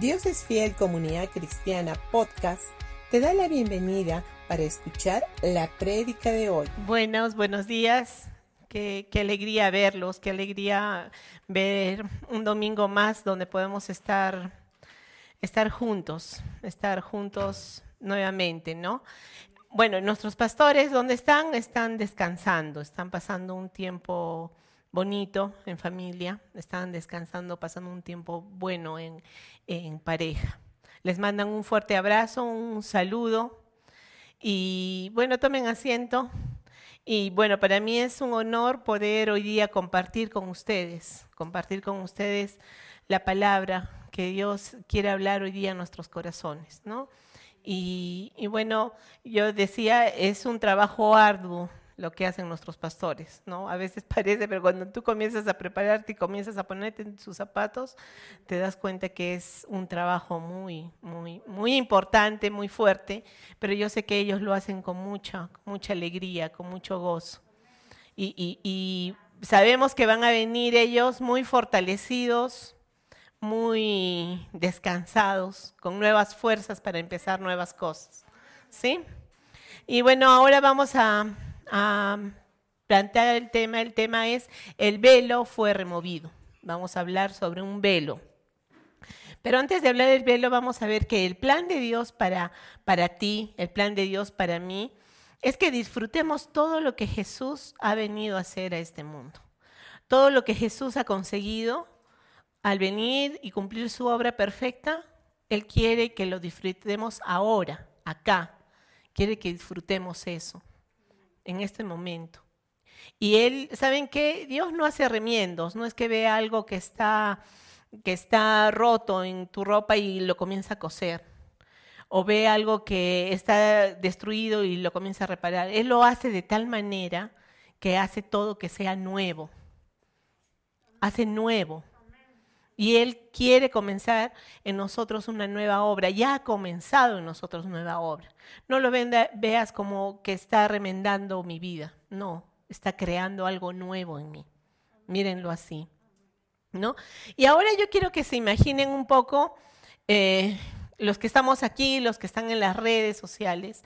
Dios es Fiel Comunidad Cristiana Podcast te da la bienvenida para escuchar la prédica de hoy. Buenos, buenos días. Qué, qué, alegría verlos, qué alegría ver un domingo más donde podemos estar, estar juntos, estar juntos nuevamente, ¿no? Bueno, nuestros pastores, ¿dónde están? Están descansando, están pasando un tiempo bonito en familia, están descansando, pasando un tiempo bueno en, en pareja. Les mandan un fuerte abrazo, un saludo y bueno, tomen asiento. Y bueno, para mí es un honor poder hoy día compartir con ustedes, compartir con ustedes la palabra que Dios quiere hablar hoy día en nuestros corazones, ¿no? Y, y bueno, yo decía, es un trabajo arduo, lo que hacen nuestros pastores, ¿no? A veces parece, pero cuando tú comienzas a prepararte y comienzas a ponerte en sus zapatos, te das cuenta que es un trabajo muy, muy, muy importante, muy fuerte, pero yo sé que ellos lo hacen con mucha, mucha alegría, con mucho gozo. Y, y, y sabemos que van a venir ellos muy fortalecidos, muy descansados, con nuevas fuerzas para empezar nuevas cosas, ¿sí? Y bueno, ahora vamos a a plantear el tema. El tema es el velo fue removido. Vamos a hablar sobre un velo. Pero antes de hablar del velo, vamos a ver que el plan de Dios para, para ti, el plan de Dios para mí, es que disfrutemos todo lo que Jesús ha venido a hacer a este mundo. Todo lo que Jesús ha conseguido al venir y cumplir su obra perfecta, Él quiere que lo disfrutemos ahora, acá. Quiere que disfrutemos eso en este momento. Y él, ¿saben qué? Dios no hace remiendos, no es que vea algo que está, que está roto en tu ropa y lo comienza a coser, o ve algo que está destruido y lo comienza a reparar. Él lo hace de tal manera que hace todo que sea nuevo, hace nuevo. Y Él quiere comenzar en nosotros una nueva obra. Ya ha comenzado en nosotros nueva obra. No lo veas como que está remendando mi vida. No, está creando algo nuevo en mí. Mírenlo así. ¿no? Y ahora yo quiero que se imaginen un poco eh, los que estamos aquí, los que están en las redes sociales,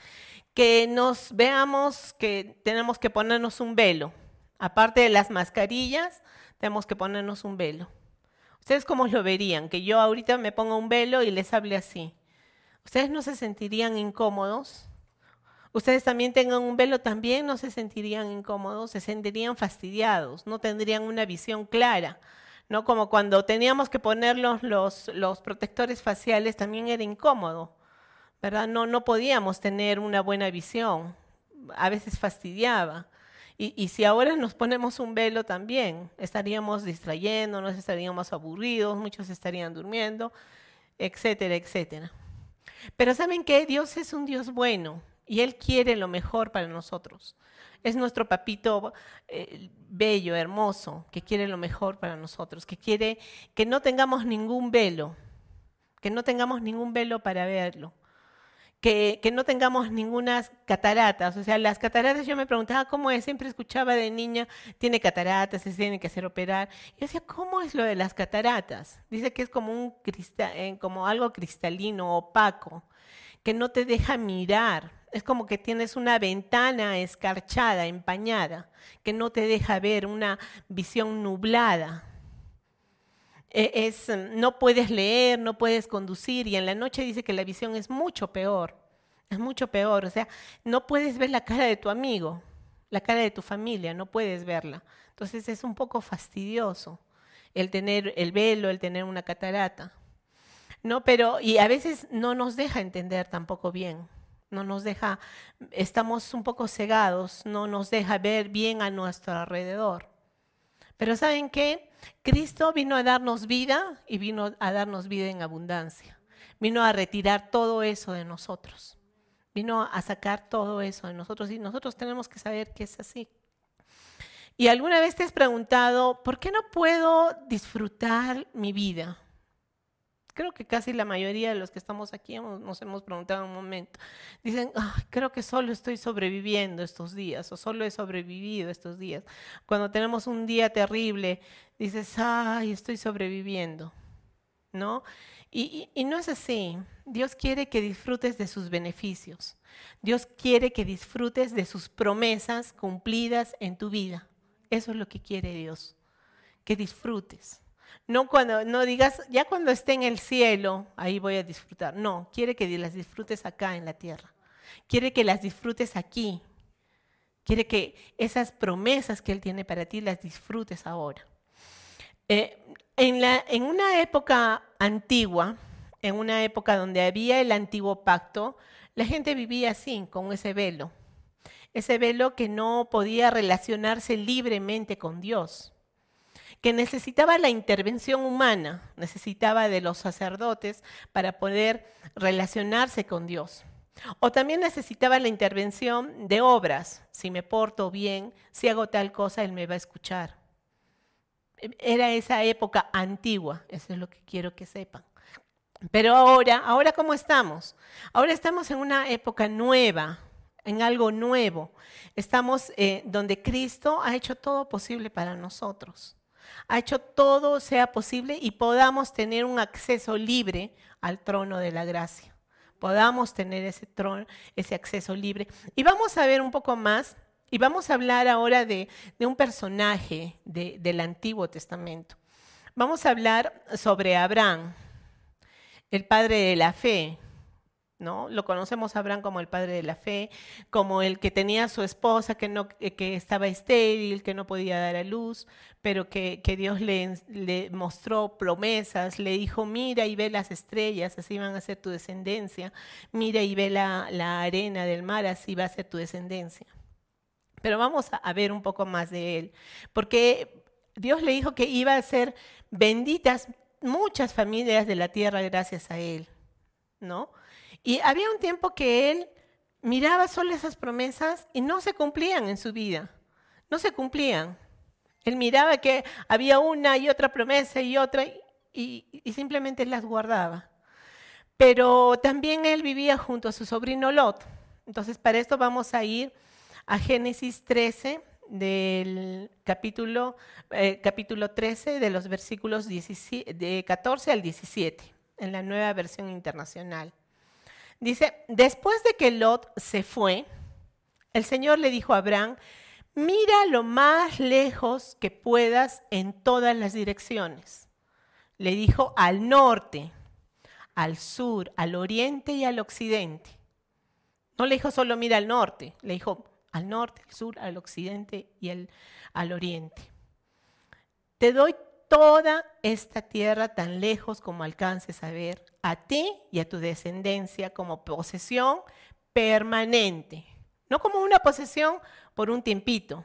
que nos veamos que tenemos que ponernos un velo. Aparte de las mascarillas, tenemos que ponernos un velo. ¿Ustedes cómo lo verían? Que yo ahorita me ponga un velo y les hable así. ¿Ustedes no se sentirían incómodos? ¿Ustedes también tengan un velo también no se sentirían incómodos? Se sentirían fastidiados, no tendrían una visión clara. ¿no? Como cuando teníamos que ponernos los, los protectores faciales también era incómodo, ¿verdad? No, no podíamos tener una buena visión, a veces fastidiaba. Y, si ahora nos ponemos un velo también, estaríamos distrayéndonos, estaríamos aburridos, muchos estarían durmiendo, etcétera, etcétera. Pero ¿saben qué? Dios es un Dios bueno y Él quiere lo mejor para nosotros. Es nuestro papito eh, bello, hermoso, que quiere lo mejor para nosotros, que quiere que no tengamos ningún velo, que no tengamos ningún velo para verlo que, no tengamos ninguna cataratas. O sea, las cataratas, yo me preguntaba cómo es, siempre escuchaba de niña, tiene cataratas, se tiene que hacer operar. Yo decía, ¿cómo es lo de las cataratas? Dice que es como, un cristal, eh, como algo cristalino, opaco, que no te deja mirar. Es como que tienes una ventana escarchada, empañada, que no te deja ver una visión nublada. E, es, no puedes leer, no puedes conducir y en la noche dice que la visión es mucho peor, es mucho peor, o sea, no puedes ver la cara de tu amigo, la cara de tu familia, no puedes verla. Entonces es un poco fastidioso el tener el velo, el tener una catarata. No, pero y a veces no nos deja entender tampoco bien. No nos deja estamos un poco cegados, no nos deja ver bien a nuestro alrededor. Pero ¿saben qué? Cristo vino a darnos vida y vino a darnos vida en abundancia. Vino a retirar todo eso de nosotros. Vino a sacar todo eso de nosotros y nosotros tenemos que saber que es así. ¿Y alguna vez te has preguntado, ¿por qué no puedo disfrutar mi vida? Creo que casi la mayoría de los que estamos aquí nos hemos preguntado un momento. Dicen, creo que solo estoy sobreviviendo estos días o solo he sobrevivido estos días. Cuando tenemos un día terrible, dices, ay, estoy sobreviviendo. ¿no? Y, y, no es así. Dios quiere que disfrutes de sus beneficios. Dios quiere que disfrutes de sus promesas cumplidas en tu vida. Eso es lo que quiere Dios, que disfrutes. No cuando no digas, ya cuando esté en el cielo, ahí voy a disfrutar. No, quiere que las disfrutes acá en la tierra. Quiere que las disfrutes aquí. Quiere que esas promesas que Él tiene para ti las disfrutes ahora. Eh, en, la, en una época antigua, en una época donde había el antiguo pacto, la gente vivía así, con ese velo. Ese velo que no podía relacionarse libremente con Dios, que necesitaba la intervención humana, necesitaba de los sacerdotes para poder relacionarse con Dios. O también necesitaba la intervención de obras. Si me porto bien, si hago tal cosa, Él me va a escuchar. Era esa época antigua, eso es lo que quiero que sepan. Pero ahora, ahora cómo estamos? Ahora estamos en una época nueva, en algo nuevo. Estamos eh, donde Cristo ha hecho todo posible para nosotros. Ha hecho todo sea posible y podamos tener un acceso libre al trono de la gracia. Podamos tener ese trono, ese acceso libre. Y vamos a ver un poco más y vamos a hablar ahora de, un personaje del Antiguo Testamento. Vamos a hablar sobre Abraham, el padre de la fe. ¿No? Lo conocemos a Abraham como el padre de la fe, como el que tenía a su esposa que, no, que estaba estéril, que no podía dar a luz, pero que, Dios le, le, mostró promesas, le dijo, mira y ve las estrellas, así van a ser tu descendencia, mira y ve la, la arena del mar, así va a ser tu descendencia. Pero vamos a ver un poco más de él, porque Dios le dijo que iba a ser benditas muchas familias de la tierra gracias a él, ¿no? Y había un tiempo que él miraba solo esas promesas y no se cumplían en su vida, no se cumplían. Él miraba que había una y otra promesa y otra y, simplemente las guardaba. Pero también él vivía junto a su sobrino Lot. Entonces, para esto vamos a ir a Génesis 13, del capítulo, eh, capítulo 13, de los versículos de 14 al 17, en la nueva versión internacional. Dice, después de que Lot se fue, el Señor le dijo a Abraham, mira lo más lejos que puedas en todas las direcciones. Le dijo al norte, al sur, al oriente y al occidente. No le dijo solo mira al norte, le dijo al norte, al sur, al occidente y al oriente. Te doy toda esta tierra tan lejos como alcances a ver, a ti y a tu descendencia como posesión permanente. No como una posesión por un tiempito,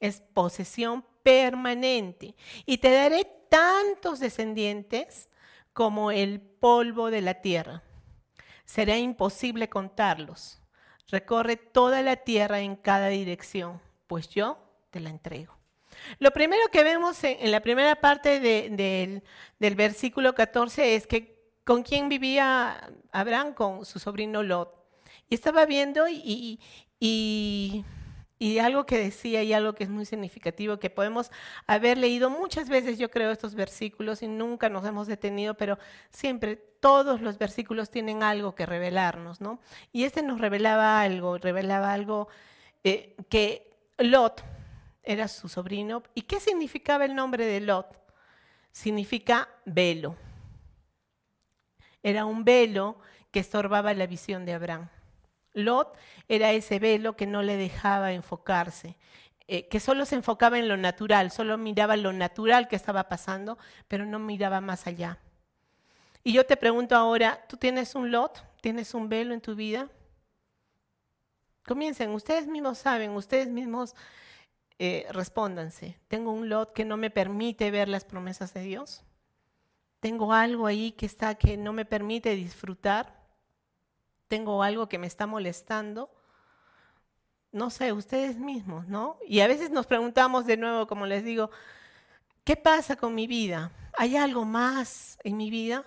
es posesión permanente. Y te daré tantos descendientes como el polvo de la tierra. Será imposible contarlos. Recorre toda la tierra en cada dirección, pues yo te la entrego. Lo primero que vemos en, la primera parte del, versículo 14 es que con quién vivía Abraham, con su sobrino Lot. Y estaba viendo y, y algo que decía y algo que es muy significativo, que podemos haber leído muchas veces, yo creo, estos versículos y nunca nos hemos detenido, pero siempre todos los versículos tienen algo que revelarnos, ¿no? Y este nos revelaba algo, revelaba algo eh, que Lot era su sobrino. ¿Y qué significaba el nombre de Lot? Significa velo. Era un velo que estorbaba la visión de Abraham. Lot era ese velo que no le dejaba enfocarse, eh, que solo se enfocaba en lo natural, solo miraba lo natural que estaba pasando, pero no miraba más allá. Y yo te pregunto ahora, ¿tú tienes un Lot? ¿Tienes un velo en tu vida? Comiencen, ustedes mismos saben, ustedes mismos eh, respóndanse. ¿Tengo un Lot que no me permite ver las promesas de Dios? ¿Tengo algo ahí que está que no me permite disfrutar? tengo algo que me está molestando. No sé, ustedes mismos, ¿no? Y a veces nos preguntamos de nuevo, como les digo, ¿qué pasa con mi vida? ¿Hay algo más en mi vida?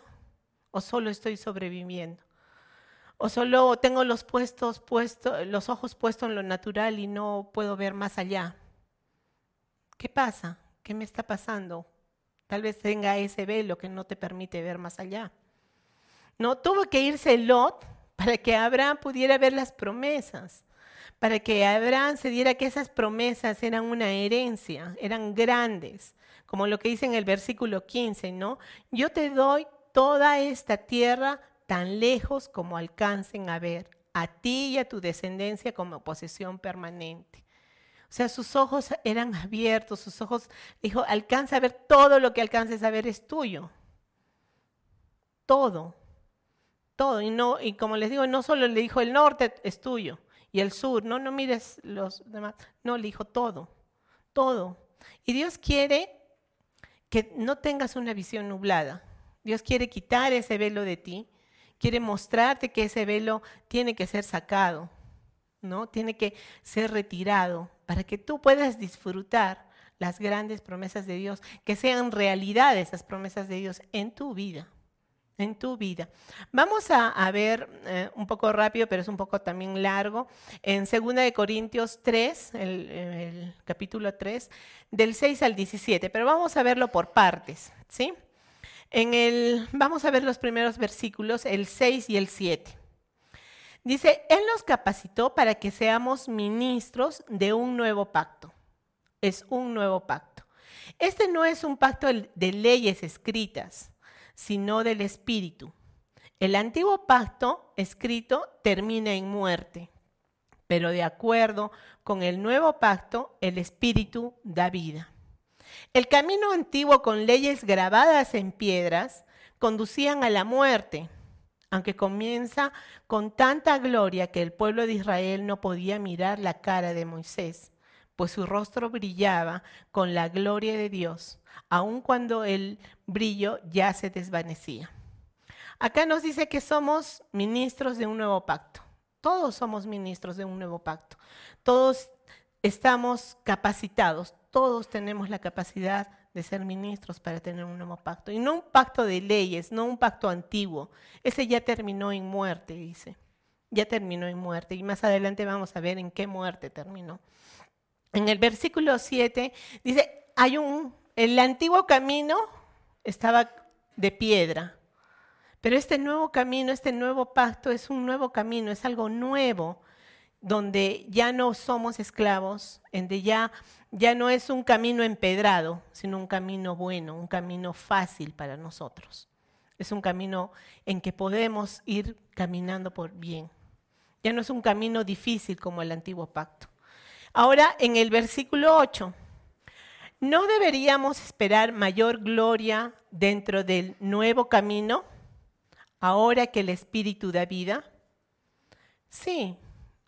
¿O solo estoy sobreviviendo? ¿O solo tengo los, puestos, puestos, los ojos puestos en lo natural y no puedo ver más allá? ¿Qué pasa? ¿Qué me está pasando? Tal vez tenga ese velo que no te permite ver más allá. No, tuvo que irse Lot para que Abraham pudiera ver las promesas, para que Abraham se diera que esas promesas eran una herencia, eran grandes, como lo que dice en el versículo 15, ¿no? Yo te doy toda esta tierra tan lejos como alcancen a ver, a ti y a tu descendencia como posesión permanente. O sea, sus ojos eran abiertos, sus ojos, dijo, alcanza a ver todo lo que alcances a ver es tuyo. Todo, todo. Y, no, y como les digo, no solo le dijo el norte es tuyo y el sur, no, no mires los demás. No, le dijo todo, todo. Y Dios quiere que no tengas una visión nublada. Dios quiere quitar ese velo de ti, quiere mostrarte que ese velo tiene que ser sacado, ¿no? Tiene que ser retirado para que tú puedas disfrutar las grandes promesas de Dios, que sean realidad esas promesas de Dios en tu vida, en tu vida. Vamos a, ver eh, un poco rápido, pero es un poco también largo, en 2 de Corintios 3, el, el, capítulo 3, del 6 al 17, pero vamos a verlo por partes, ¿sí? En el, vamos a ver los primeros versículos, el 6 y el 7. Dice, Él nos capacitó para que seamos ministros de un nuevo pacto. Es un nuevo pacto. Este no es un pacto de leyes escritas, sino del Espíritu. El antiguo pacto escrito termina en muerte, pero de acuerdo con el nuevo pacto, el Espíritu da vida. El camino antiguo con leyes grabadas en piedras conducían a la muerte aunque comienza con tanta gloria que el pueblo de Israel no podía mirar la cara de Moisés, pues su rostro brillaba con la gloria de Dios, aun cuando el brillo ya se desvanecía. Acá nos dice que somos ministros de un nuevo pacto. Todos somos ministros de un nuevo pacto. Todos estamos capacitados, todos tenemos la capacidad de ser ministros para tener un nuevo pacto. Y no un pacto de leyes, no un pacto antiguo. Ese ya terminó en muerte, dice. Ya terminó en muerte. Y más adelante vamos a ver en qué muerte terminó. En el versículo 7 dice, hay un, el antiguo camino estaba de piedra, pero este nuevo camino, este nuevo pacto es un nuevo camino, es algo nuevo, donde ya no somos esclavos, donde ya ya no es un camino empedrado, sino un camino bueno, un camino fácil para nosotros. Es un camino en que podemos ir caminando por bien. Ya no es un camino difícil como el antiguo pacto. Ahora, en el versículo 8, ¿no deberíamos esperar mayor gloria dentro del nuevo camino, ahora que el Espíritu da vida? Sí,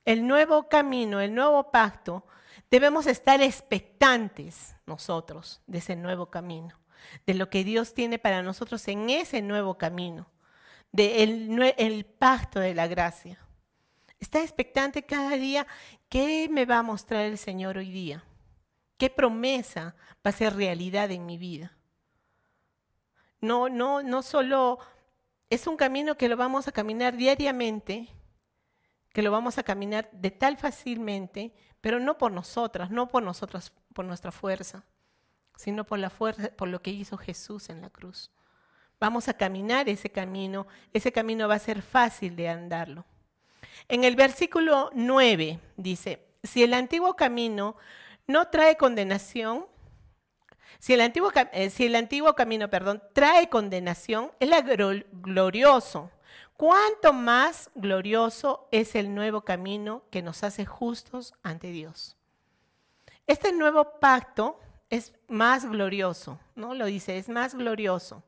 el nuevo camino, el nuevo pacto, Debemos estar expectantes nosotros de ese nuevo camino, de lo que Dios tiene para nosotros en ese nuevo camino, del de el pacto de la gracia. Está expectante cada día qué me va a mostrar el Señor hoy día, qué promesa va a ser realidad en mi vida. No, no, no solo es un camino que lo vamos a caminar diariamente, que lo vamos a caminar de tal fácilmente, pero no por nosotras, no por nosotras, por nuestra fuerza, sino por la fuerza, por lo que hizo Jesús en la cruz. Vamos a caminar ese camino, ese camino va a ser fácil de andarlo. En el versículo 9 dice, si el antiguo camino no trae condenación, si el antiguo, eh, si el antiguo camino, perdón, trae condenación, es glorioso cuánto más glorioso es el nuevo camino que nos hace justos ante Dios. Este nuevo pacto es más glorioso, ¿no? Lo dice, es más glorioso.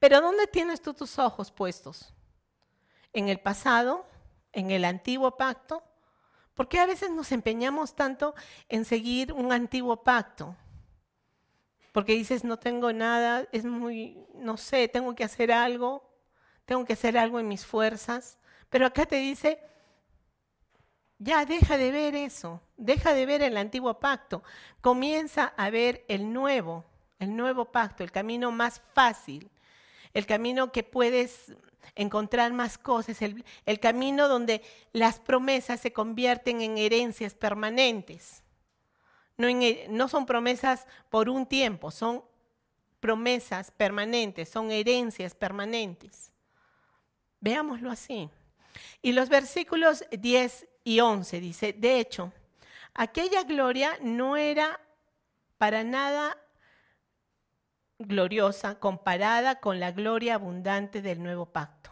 Pero ¿dónde tienes tú tus ojos puestos? ¿En el pasado? ¿En el antiguo pacto? ¿Por qué a veces nos empeñamos tanto en seguir un antiguo pacto? Porque dices, no tengo nada, es muy, no sé, tengo que hacer algo, tengo que hacer algo en mis fuerzas. Pero acá te dice, ya deja de ver eso, deja de ver el antiguo pacto, comienza a ver el nuevo, el nuevo pacto, el camino más fácil, el camino que puedes encontrar más cosas, el, camino donde las promesas se convierten en herencias permanentes. No son promesas por un tiempo, son promesas permanentes, son herencias permanentes. Veámoslo así. Y los versículos 10 y 11 dice, de hecho, aquella gloria no era para nada gloriosa comparada con la gloria abundante del nuevo pacto.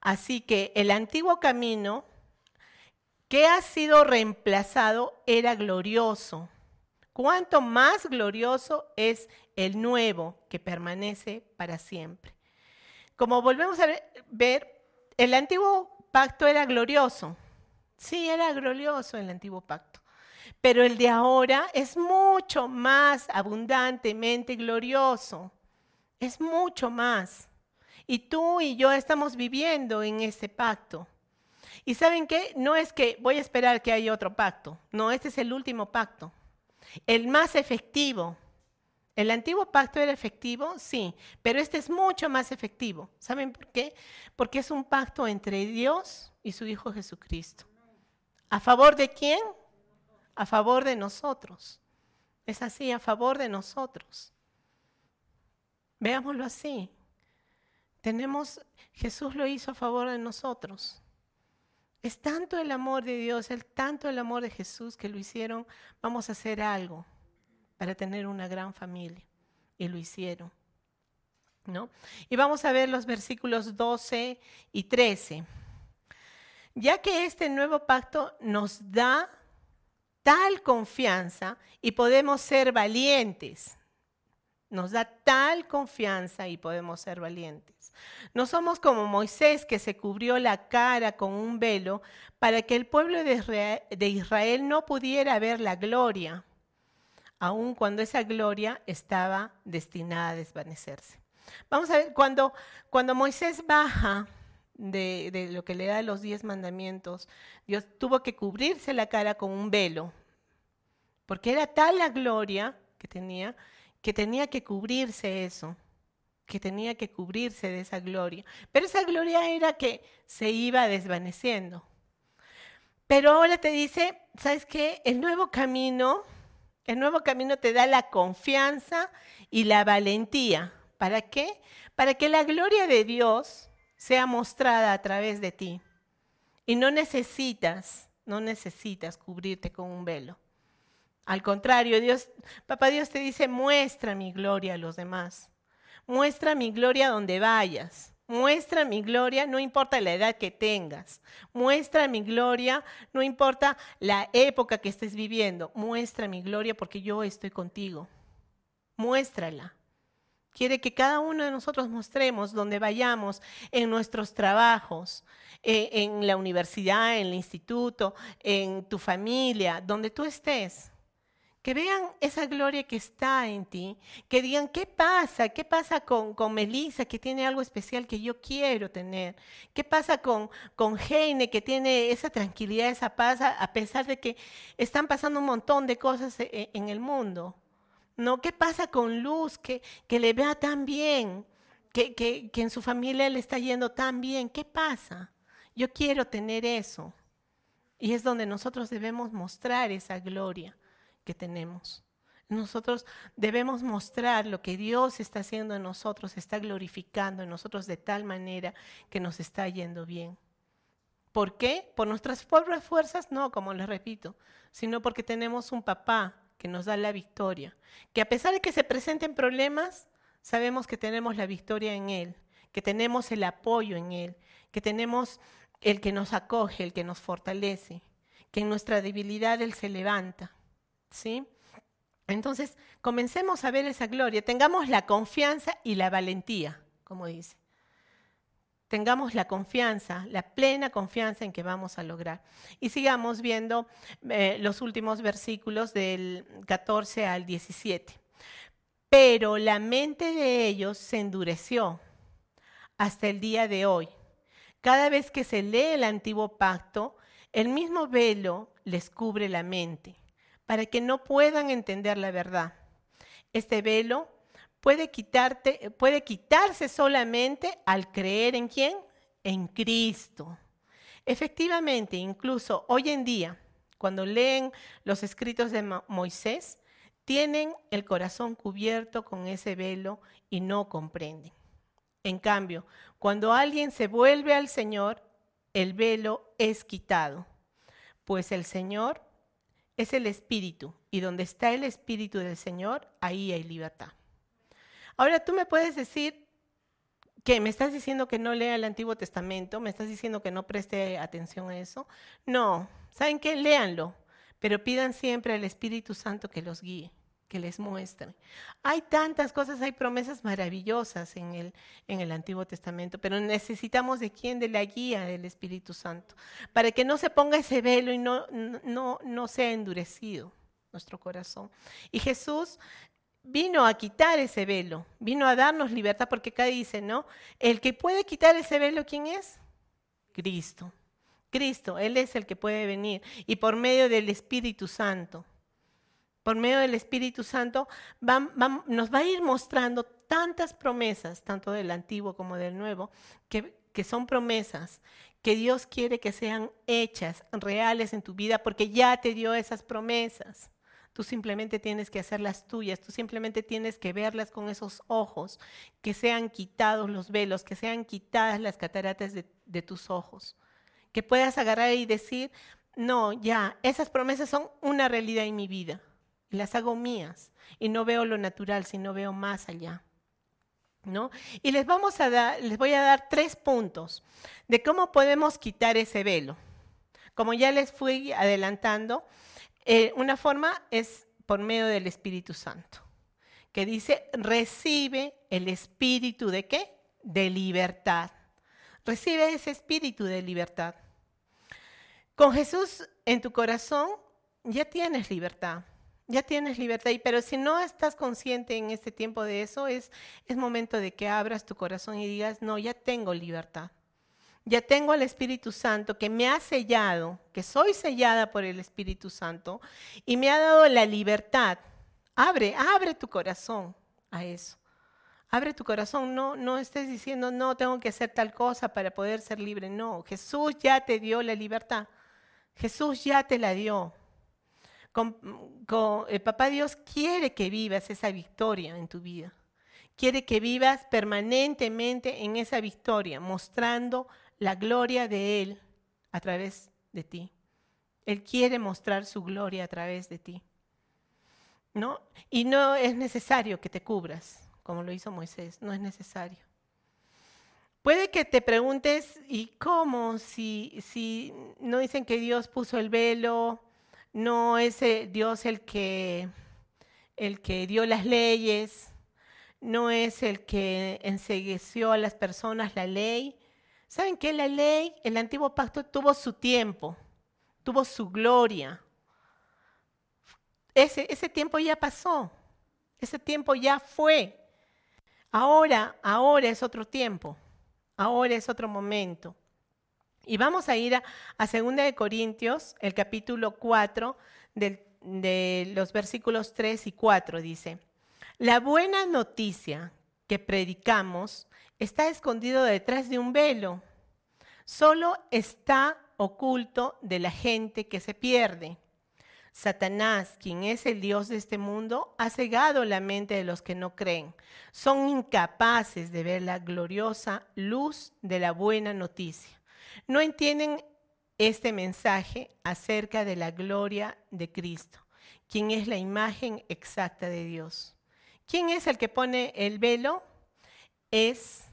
Así que el antiguo camino que ha sido reemplazado era glorioso. Cuanto más glorioso es el nuevo que permanece para siempre. Como volvemos a ver, el antiguo pacto era glorioso. Sí, era glorioso el antiguo pacto. Pero el de ahora es mucho más abundantemente glorioso. Es mucho más. Y tú y yo estamos viviendo en ese pacto. Y saben qué? No es que voy a esperar que haya otro pacto. No, este es el último pacto. El más efectivo. El antiguo pacto era efectivo, sí, pero este es mucho más efectivo. ¿Saben por qué? Porque es un pacto entre Dios y su Hijo Jesucristo. ¿A favor de quién? A favor de nosotros. Es así, a favor de nosotros. Veámoslo así. Tenemos, Jesús lo hizo a favor de nosotros. Es tanto el amor de Dios, el tanto el amor de Jesús que lo hicieron, vamos a hacer algo para tener una gran familia. Y lo hicieron. ¿No? Y vamos a ver los versículos 12 y 13. Ya que este nuevo pacto nos da tal confianza y podemos ser valientes, nos da tal confianza y podemos ser valientes. No somos como Moisés que se cubrió la cara con un velo para que el pueblo de Israel, no pudiera ver la gloria, aun cuando esa gloria estaba destinada a desvanecerse. Vamos a ver, cuando, cuando Moisés baja de, de lo que le da los diez mandamientos, Dios tuvo que cubrirse la cara con un velo, porque era tal la gloria que tenía que tenía que cubrirse eso, que tenía que cubrirse de esa gloria. Pero esa gloria era que se iba desvaneciendo. Pero ahora te dice, ¿sabes qué? El nuevo camino, el nuevo camino te da la confianza y la valentía. ¿Para qué? Para que la gloria de Dios sea mostrada a través de ti. Y no necesitas, no necesitas cubrirte con un velo. Al contrario, Dios, papá Dios te dice, muestra mi gloria a los demás. Muestra mi gloria donde vayas. Muestra mi gloria, no importa la edad que tengas. Muestra mi gloria, no importa la época que estés viviendo. Muestra mi gloria porque yo estoy contigo. Muéstrala. Quiere que cada uno de nosotros mostremos donde vayamos, en nuestros trabajos, eh, en la universidad, en el instituto, en tu familia, donde tú estés que vean esa gloria que está en ti, que digan, ¿qué pasa? ¿Qué pasa con, con Melissa, que tiene algo especial que yo quiero tener? ¿Qué pasa con, con Heine, que tiene esa tranquilidad, esa paz, a pesar de que están pasando un montón de cosas e, e, en, el mundo? ¿No? ¿Qué pasa con Luz, que, que le vea tan bien, que, que, que en su familia le está yendo tan bien? ¿Qué pasa? Yo quiero tener eso. Y es donde nosotros debemos mostrar esa gloria que tenemos. Nosotros debemos mostrar lo que Dios está haciendo en nosotros, está glorificando en nosotros de tal manera que nos está yendo bien. ¿Por qué? ¿Por nuestras propias fuerzas? No, como les repito, sino porque tenemos un papá que nos da la victoria, que a pesar de que se presenten problemas, sabemos que tenemos la victoria en Él, que tenemos el apoyo en Él, que tenemos el que nos acoge, el que nos fortalece, que en nuestra debilidad Él se levanta. ¿Sí? Entonces, comencemos a ver esa gloria, tengamos la confianza y la valentía, como dice. Tengamos la confianza, la plena confianza en que vamos a lograr. Y sigamos viendo eh, los últimos versículos del 14 al 17. Pero la mente de ellos se endureció hasta el día de hoy. Cada vez que se lee el antiguo pacto, el mismo velo les cubre la mente para que no puedan entender la verdad. Este velo puede, quitarse solamente al creer en quién? En Cristo. Efectivamente, incluso hoy en día, cuando leen los escritos de Moisés, tienen el corazón cubierto con ese velo y no comprenden. En cambio, cuando alguien se vuelve al Señor, el velo es quitado, pues el Señor es el Espíritu y donde está el Espíritu del Señor, ahí hay libertad. Ahora tú me puedes decir que me estás diciendo que no lea el Antiguo Testamento, me estás diciendo que no preste atención a eso. No, ¿saben qué? Léanlo, pero pidan siempre al Espíritu Santo que los guíe que les muestre. Hay tantas cosas, hay promesas maravillosas en el, en el Antiguo Testamento, pero necesitamos de quién, de la guía del Espíritu Santo, para que no se ponga ese velo y no, no, no sea endurecido nuestro corazón. Y Jesús vino a quitar ese velo, vino a darnos libertad, porque acá dice, ¿no? El que puede quitar ese velo, ¿quién es? Cristo. Cristo, Él es el que puede venir y por medio del Espíritu Santo por medio del Espíritu Santo, nos va a ir mostrando tantas promesas, tanto del Antiguo como del Nuevo, que, son promesas que Dios quiere que sean hechas, reales en tu vida, porque ya te dio esas promesas. Tú simplemente tienes que hacerlas tuyas, tú simplemente tienes que verlas con esos ojos, que sean quitados los velos, que sean quitadas las cataratas de, de tus ojos, que puedas agarrar y decir, no, ya, esas promesas son una realidad en mi vida las hago mías y no veo lo natural, sino veo más allá. ¿No? Y les vamos a dar, les voy a dar tres puntos de cómo podemos quitar ese velo. Como ya les fui adelantando, eh, una forma es por medio del Espíritu Santo, que dice, recibe el espíritu de qué? De libertad. Recibe ese espíritu de libertad. Con Jesús en tu corazón ya tienes libertad ya tienes libertad, pero si no estás consciente en este tiempo de eso, es, es momento de que abras tu corazón y digas, no, ya tengo libertad. Ya tengo al Espíritu Santo que me ha sellado, que soy sellada por el Espíritu Santo y me ha dado la libertad. Abre, abre tu corazón a eso. Abre tu corazón, no, no estés diciendo, no, tengo que hacer tal cosa para poder ser libre. No, Jesús ya te dio la libertad. Jesús ya te la dio el Papá Dios quiere que vivas esa victoria en tu vida. Quiere que vivas permanentemente en esa victoria, mostrando la gloria de Él a través de ti. Él quiere mostrar su gloria a través de ti. ¿No? Y no es necesario que te cubras, como lo hizo Moisés, no es necesario. Puede que te preguntes, ¿y cómo? Si, si no dicen que Dios puso el velo, no es eh, Dios el que, el que dio las leyes, no es el que ensegueció a las personas la ley. ¿Saben qué? La ley, el antiguo pacto tuvo su tiempo, tuvo su gloria. Ese, ese tiempo ya pasó, ese tiempo ya fue. Ahora, ahora es otro tiempo, ahora es otro momento. Y vamos a ir a, a 2 de Corintios, el capítulo 4, de los versículos 3 y 4, dice, la buena noticia que predicamos está escondido detrás de un velo, solo está oculto de la gente que se pierde. Satanás, quien es el Dios de este mundo, ha cegado la mente de los que no creen. Son incapaces de ver la gloriosa luz de la buena noticia no entienden este mensaje acerca de la gloria de Cristo, quien es la imagen exacta de Dios. ¿Quién es el que pone el velo? Es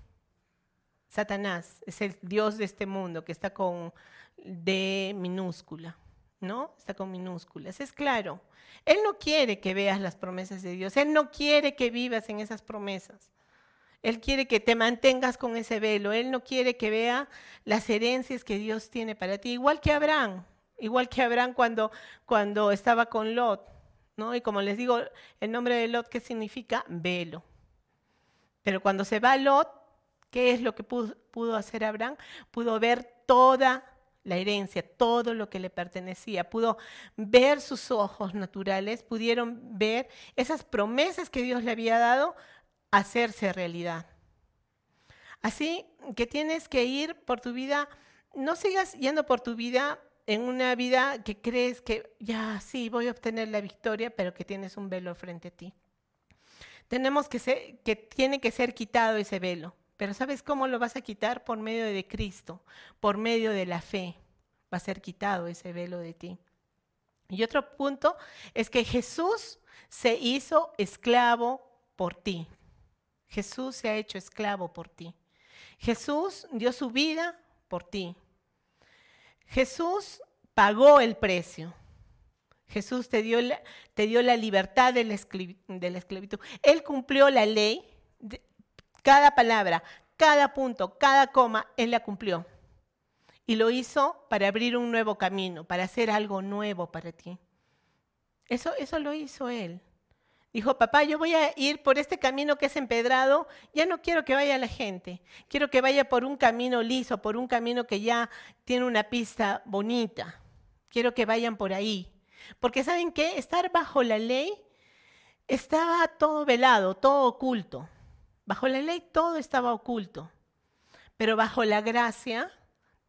Satanás, es el Dios de este mundo que está con D minúscula, ¿no? Está con minúsculas. Es claro, Él no quiere que veas las promesas de Dios, Él no quiere que vivas en esas promesas. Él quiere que te mantengas con ese velo. Él no quiere que vea las herencias que Dios tiene para ti. Igual que Abraham, igual que Abraham cuando, cuando estaba con Lot. ¿no? Y como les digo, el nombre de Lot, ¿qué significa? Velo. Pero cuando se va Lot, ¿qué es lo que pudo, pudo hacer Abraham? Pudo ver toda la herencia, todo lo que le pertenecía. Pudo ver sus ojos naturales, pudieron ver esas promesas que Dios le había dado, hacerse realidad. Así que tienes que ir por tu vida, no sigas yendo por tu vida en una vida que crees que ya sí voy a obtener la victoria, pero que tienes un velo frente a ti. Tenemos que ser, que tiene que ser quitado ese velo. Pero ¿sabes cómo lo vas a quitar? Por medio de Cristo, por medio de la fe. Va a ser quitado ese velo de ti. Y otro punto es que Jesús se hizo esclavo por ti. Jesús se ha hecho esclavo por ti. Jesús dio su vida por ti. Jesús pagó el precio. Jesús te dio la, te dio la libertad de la, esclavitud. Él cumplió la ley cada palabra, cada punto, cada coma, Él la cumplió. Y lo hizo para abrir un nuevo camino, para hacer algo nuevo para ti. Eso, eso lo hizo Él. Dijo, papá, yo voy a ir por este camino que es empedrado, ya no quiero que vaya la gente, quiero que vaya por un camino liso, por un camino que ya tiene una pista bonita. Quiero que vayan por ahí. Porque saben qué, estar bajo la ley estaba todo velado, todo oculto. Bajo la ley todo estaba oculto, pero bajo la gracia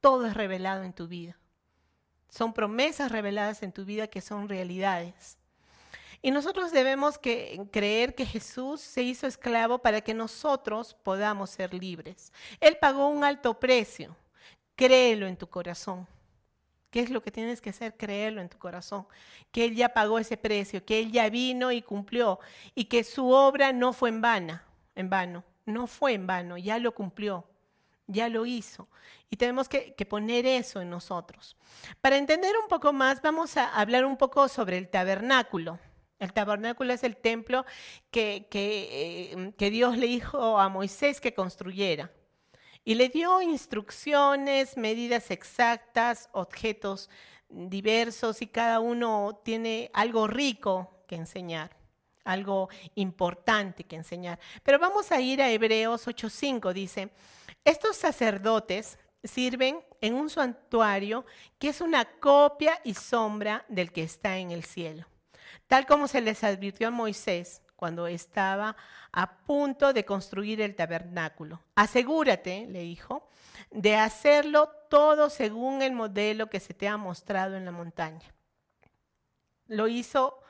todo es revelado en tu vida. Son promesas reveladas en tu vida que son realidades. Y nosotros debemos creer que Jesús se hizo esclavo para que nosotros podamos ser libres. Él pagó un alto precio. Créelo en tu corazón. ¿Qué es lo que tienes que hacer? Creerlo en tu corazón. Que Él ya pagó ese precio, que Él ya vino y cumplió y que su obra no fue en vana en vano, no fue en vano, ya lo cumplió, ya lo hizo. Y tenemos que, poner eso en nosotros. Para entender un poco más, vamos a hablar un poco sobre el tabernáculo. El tabernáculo es el templo que, que, eh, Dios le dijo a Moisés que construyera. Y le dio instrucciones, medidas exactas, objetos diversos y cada uno tiene algo rico que enseñar algo importante que enseñar. Pero vamos a ir a Hebreos 8:5, dice, estos sacerdotes sirven en un santuario que es una copia y sombra del que está en el cielo, tal como se les advirtió a Moisés cuando estaba a punto de construir el tabernáculo. Asegúrate, le dijo, de hacerlo todo según el modelo que se te ha mostrado en la montaña. Lo hizo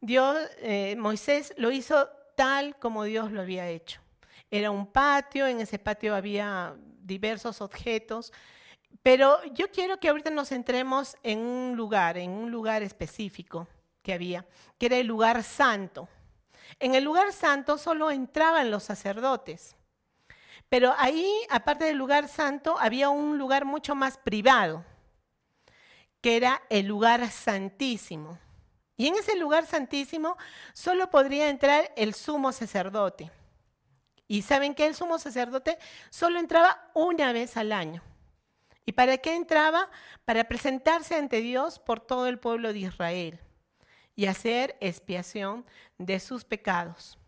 Dios, eh, Moisés lo hizo tal como Dios lo había hecho. Era un patio, en ese patio había diversos objetos, pero yo quiero que ahorita nos centremos en un lugar, en un lugar específico que había, que era el lugar santo. En el lugar santo solo entraban los sacerdotes, pero ahí, aparte del lugar santo, había un lugar mucho más privado, que era el lugar santísimo. Y en ese lugar santísimo solo podría entrar el sumo sacerdote. Y saben que el sumo sacerdote solo entraba una vez al año. ¿Y para qué entraba? Para presentarse ante Dios por todo el pueblo de Israel y hacer expiación de sus pecados.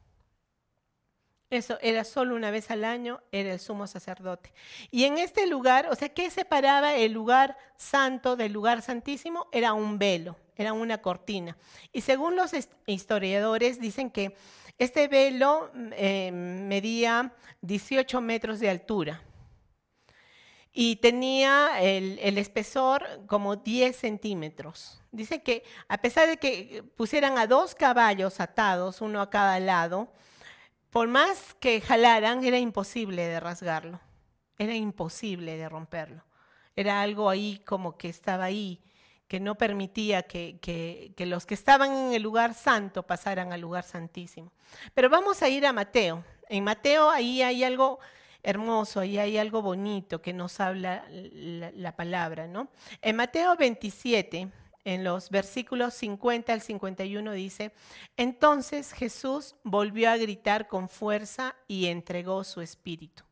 Eso era solo una vez al año, era el sumo sacerdote. Y en este lugar, o sea, ¿qué separaba el lugar santo del lugar santísimo? Era un velo era una cortina. Y según los historiadores dicen que este velo eh, medía 18 metros de altura y tenía el, espesor como 10 centímetros. Dicen que a pesar de que pusieran a dos caballos atados, uno a cada lado, por más que jalaran, era imposible de rasgarlo, era imposible de romperlo. Era algo ahí como que estaba ahí que no permitía que, los que estaban en el lugar santo pasaran al lugar santísimo. Pero vamos a ir a Mateo. En Mateo ahí hay algo hermoso, ahí hay algo bonito que nos habla la, la palabra, ¿no? En Mateo 27, en los versículos 50 al 51 dice, entonces Jesús volvió a gritar con fuerza y entregó su espíritu.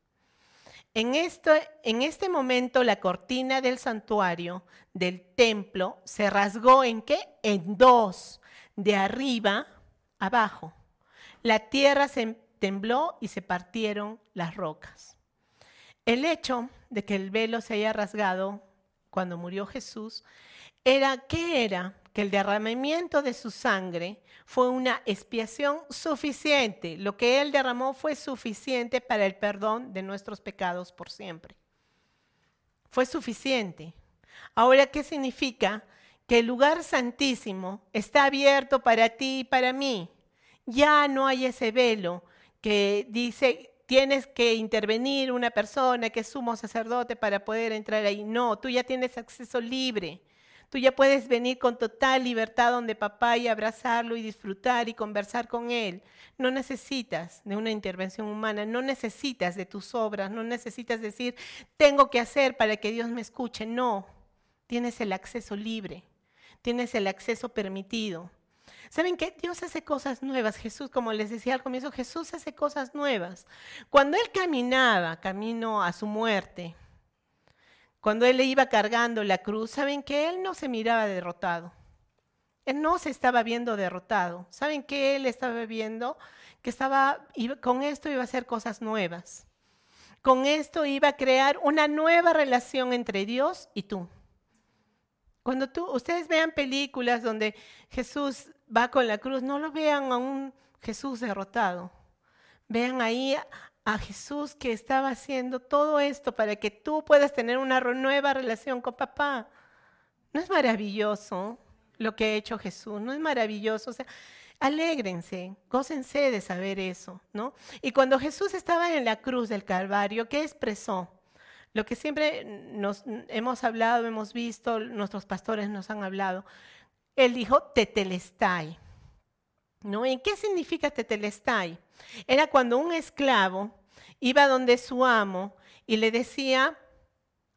En este, en este momento la cortina del santuario, del templo, se rasgó en qué? En dos, de arriba abajo. La tierra se tembló y se partieron las rocas. El hecho de que el velo se haya rasgado cuando murió Jesús era, ¿qué era? que el derramamiento de su sangre fue una expiación suficiente. Lo que Él derramó fue suficiente para el perdón de nuestros pecados por siempre. Fue suficiente. Ahora, ¿qué significa? Que el lugar santísimo está abierto para ti y para mí. Ya no hay ese velo que dice tienes que intervenir una persona que es sumo sacerdote para poder entrar ahí. No, tú ya tienes acceso libre. Tú ya puedes venir con total libertad donde papá y abrazarlo y disfrutar y conversar con él. No necesitas de una intervención humana, no necesitas de tus obras, no necesitas decir, tengo que hacer para que Dios me escuche. No, tienes el acceso libre, tienes el acceso permitido. ¿Saben qué? Dios hace cosas nuevas. Jesús, como les decía al comienzo, Jesús hace cosas nuevas. Cuando Él caminaba, camino a su muerte, cuando Él le iba cargando la cruz, ¿saben que Él no se miraba derrotado? Él no se estaba viendo derrotado. ¿Saben qué Él estaba viendo? Que estaba, con esto iba a hacer cosas nuevas. Con esto iba a crear una nueva relación entre Dios y tú. Cuando tú, ustedes vean películas donde Jesús va con la cruz, no lo vean a un Jesús derrotado. Vean ahí a Jesús que estaba haciendo todo esto para que tú puedas tener una nueva relación con papá. ¿No es maravilloso lo que ha hecho Jesús? ¿No es maravilloso? O sea, alégrense, gócense de saber eso, ¿no? Y cuando Jesús estaba en la cruz del Calvario, ¿qué expresó? Lo que siempre nos hemos hablado, hemos visto, nuestros pastores nos han hablado. Él dijo tetelestai. ¿No? ¿Y qué significa tetelestai? Era cuando un esclavo iba donde su amo y le decía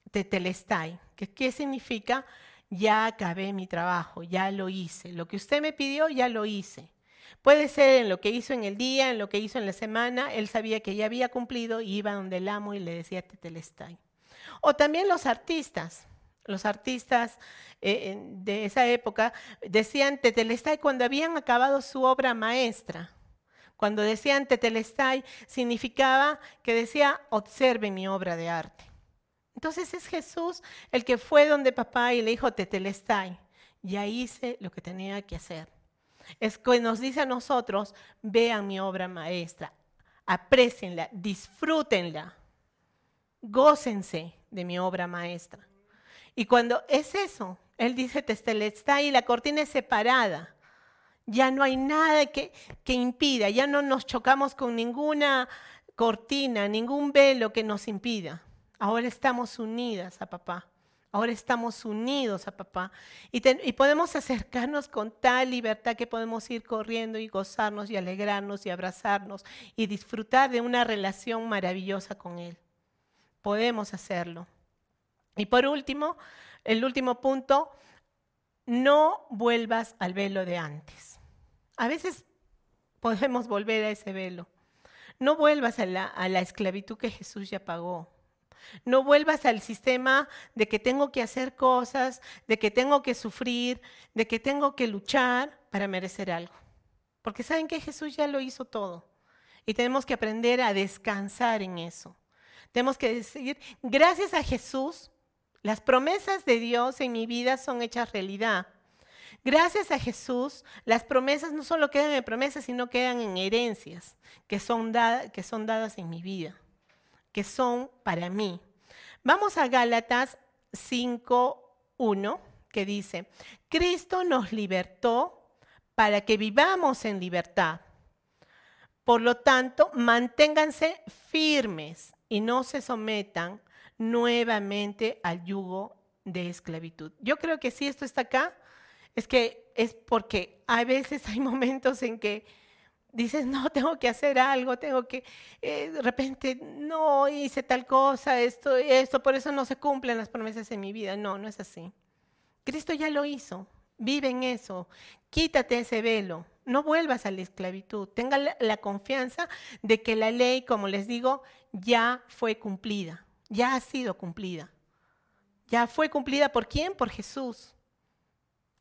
tetelestai. ¿Qué, ¿Qué significa? Ya acabé mi trabajo, ya lo hice. Lo que usted me pidió, ya lo hice. Puede ser en lo que hizo en el día, en lo que hizo en la semana. Él sabía que ya había cumplido y iba donde el amo y le decía tetelestai. O también los artistas. Los artistas eh, de esa época decían tetelestai cuando habían acabado su obra maestra. Cuando decían tetelestai significaba que decía observe mi obra de arte. Entonces es Jesús el que fue donde papá y le dijo tetelestai. Ya hice lo que tenía que hacer. Es que nos dice a nosotros, vean mi obra maestra, aprecienla, disfrútenla, gócense de mi obra maestra. Y cuando es eso, él dice, está ahí, la cortina es separada. Ya no hay nada que, que impida, ya no nos chocamos con ninguna cortina, ningún velo que nos impida. Ahora estamos unidas a papá. Ahora estamos unidos a papá y, y, podemos acercarnos con tal libertad que podemos ir corriendo y gozarnos y alegrarnos y abrazarnos y disfrutar de una relación maravillosa con Él. Podemos hacerlo. Y por último, el último punto, no vuelvas al velo de antes. A veces podemos volver a ese velo. No vuelvas a la, esclavitud que Jesús ya pagó. No vuelvas al sistema de que tengo que hacer cosas, de que tengo que sufrir, de que tengo que luchar para merecer algo. Porque saben que Jesús ya lo hizo todo. Y tenemos que aprender a descansar en eso. Tenemos que decir, gracias a Jesús, las promesas de Dios en mi vida son hechas realidad. Gracias a Jesús, las promesas no solo quedan en promesas, sino quedan en herencias que son, que son dadas en mi vida, que son para mí. Vamos a Gálatas 5.1, que dice, Cristo nos libertó para que vivamos en libertad. Por lo tanto, manténganse firmes y no se sometan nuevamente al yugo de esclavitud. Yo creo que si esto está acá, es que es porque a veces hay momentos en que dices, no, tengo que hacer algo, tengo que, eh, de repente, no hice tal cosa, esto, esto, por eso no se cumplen las promesas en mi vida. No, no es así. Cristo ya lo hizo, vive en eso, quítate ese velo, no vuelvas a la esclavitud, tenga la confianza de que la ley, como les digo, ya fue cumplida ya ha sido cumplida. Ya fue cumplida por quién? Por Jesús.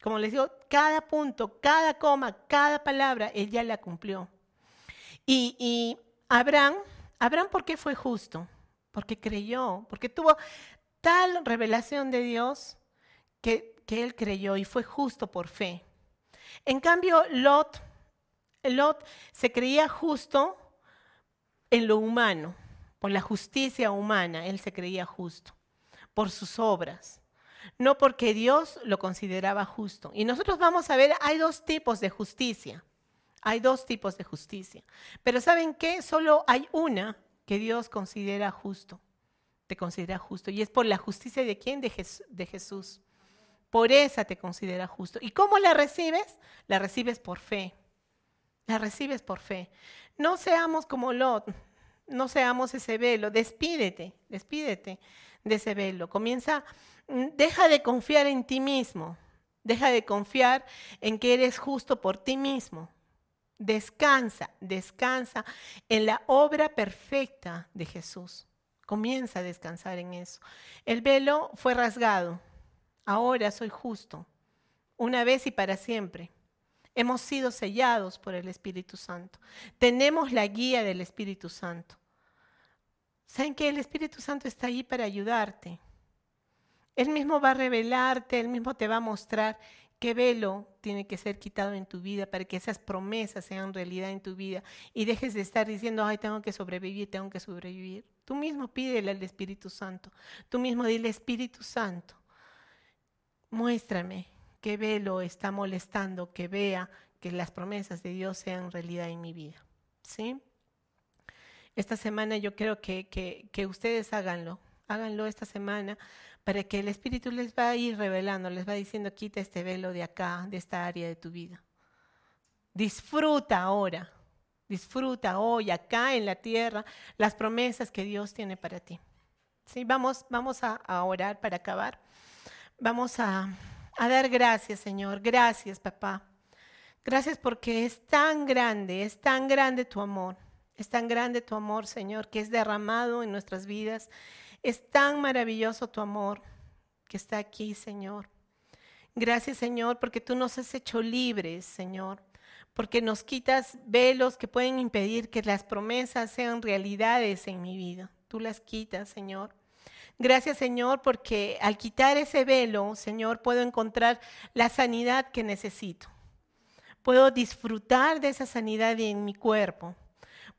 Como les digo, cada punto, cada coma, cada palabra, Él ya la cumplió. Y, Abraham, Abraham, ¿por qué fue justo? Porque creyó, porque tuvo tal revelación de Dios que, que él creyó y fue justo por fe. En cambio, Lot, Lot se creía justo en lo humano por la justicia humana, él se creía justo, por sus obras. no porque Dios lo consideraba justo. Y nosotros vamos a ver, hay dos tipos de justicia. Hay dos tipos de justicia. Pero ¿saben qué? Solo hay una que Dios considera justo. Te considera justo. Y es por la justicia de quién? De, de Jesús. Por esa te considera justo. ¿Y cómo la recibes? La recibes por fe. La recibes por fe. No seamos como Lot, no seamos ese velo. Despídete, despídete de ese velo. Comienza, mm, deja de confiar en ti mismo. Deja de confiar en que eres justo por ti mismo. Descansa, descansa en la obra perfecta de Jesús. Comienza a descansar en eso. El velo fue rasgado. Ahora soy justo. Una vez y para siempre. Hemos sido sellados por el Espíritu Santo. Tenemos la guía del Espíritu Santo. ¿Saben que el Espíritu Santo está ahí para ayudarte? Él mismo va a revelarte, él mismo te va a mostrar qué velo tiene que ser quitado en tu vida para que esas promesas sean realidad en tu vida y dejes de estar diciendo, ay, tengo que sobrevivir, tengo que sobrevivir. Tú mismo pídele al Espíritu Santo. Tú mismo dile, Espíritu Santo, muéstrame qué velo está molestando, que vea que las promesas de Dios sean realidad en mi vida. ¿Sí? Esta semana yo creo que, que, ustedes háganlo, háganlo esta semana para que el Espíritu les va a ir revelando, les va diciendo, quita este velo de acá, de esta área de tu vida. Disfruta ahora, disfruta hoy, acá en la tierra, las promesas que Dios tiene para ti. ¿Sí? Vamos, vamos a orar para acabar. Vamos a, a dar gracias, Señor. Gracias, papá. Gracias porque es tan grande, es tan grande tu amor. Es tan grande tu amor, Señor, que es derramado en nuestras vidas. Es tan maravilloso tu amor que está aquí, Señor. Gracias, Señor, porque tú nos has hecho libres, Señor. Porque nos quitas velos que pueden impedir que las promesas sean realidades en mi vida. Tú las quitas, Señor. Gracias, Señor, porque al quitar ese velo, Señor, puedo encontrar la sanidad que necesito. Puedo disfrutar de esa sanidad en mi cuerpo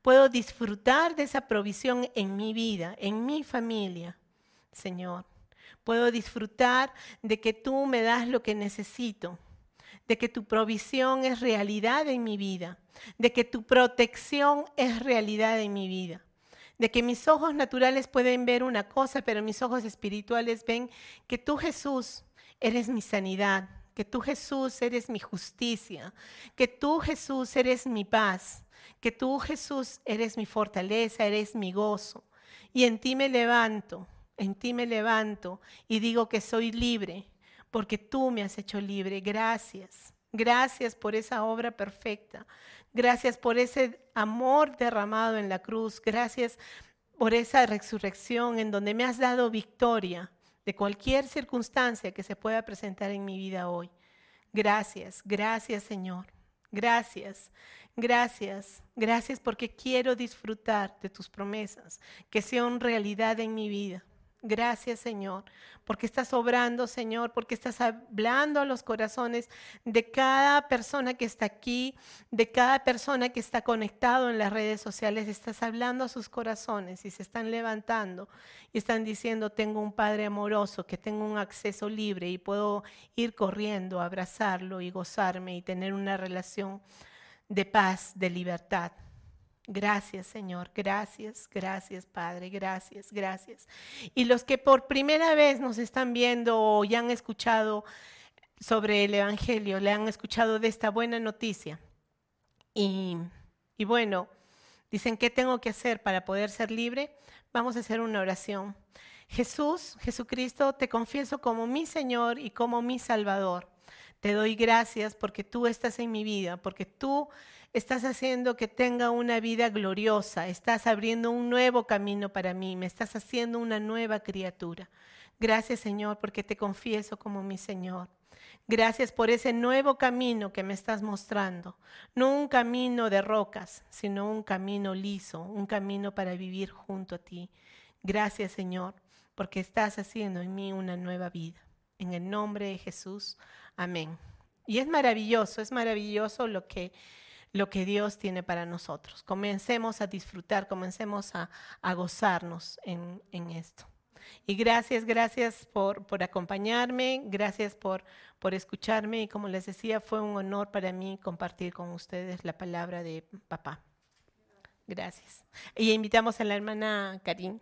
puedo disfrutar de esa provisión en mi vida, en mi familia, Señor. Puedo disfrutar de que tú me das lo que necesito, de que tu provisión es realidad en mi vida, de que tu protección es realidad en mi vida, de que mis ojos naturales pueden ver una cosa, pero mis ojos espirituales ven que tú Jesús eres mi sanidad, que tú Jesús eres mi justicia, que tú Jesús eres mi paz, que tú Jesús eres mi fortaleza, eres mi gozo. Y en ti me levanto, en ti me levanto y digo que soy libre, porque tú me has hecho libre. Gracias. Gracias por esa obra perfecta. Gracias por ese amor derramado en la cruz. Gracias por esa resurrección en donde me has dado victoria de cualquier circunstancia que se pueda presentar en mi vida hoy. Gracias, gracias Señor. Gracias, gracias, gracias porque quiero disfrutar de tus promesas, que sean realidad en mi vida. Gracias, Señor, porque estás obrando, Señor, porque estás hablando a los corazones de cada persona que está aquí, de cada persona que está conectado en las redes sociales. Estás hablando a sus corazones y se están levantando y están diciendo, tengo un Padre amoroso, que tengo un acceso libre y puedo ir corriendo, abrazarlo y gozarme y tener una relación de paz, de libertad. Gracias, Señor. Gracias, gracias, Padre. Gracias, gracias. Y los que por primera vez nos están viendo o ya han escuchado sobre el Evangelio, le han escuchado de esta buena noticia. Y, bueno, dicen, ¿qué tengo que hacer para poder ser libre? Vamos a hacer una oración. Jesús, Jesucristo, te confieso como mi Señor y como mi Salvador. Te doy gracias porque tú estás en mi vida, porque tú estás haciendo que tenga una vida gloriosa, estás abriendo un nuevo camino para mí, me estás haciendo una nueva criatura. Gracias Señor porque te confieso como mi Señor. Gracias por ese nuevo camino que me estás mostrando. No un camino de rocas, sino un camino liso, un camino para vivir junto a ti. Gracias Señor porque estás haciendo en mí una nueva vida. En el nombre de Jesús. Amén. Y es maravilloso, es maravilloso lo que lo que Dios tiene para nosotros. Comencemos a disfrutar, comencemos a, gozarnos en, esto. Y gracias, gracias por, acompañarme, gracias por, por escucharme y como les decía, fue un honor para mí compartir con ustedes la palabra de papá. Gracias. Y invitamos a la hermana Karin.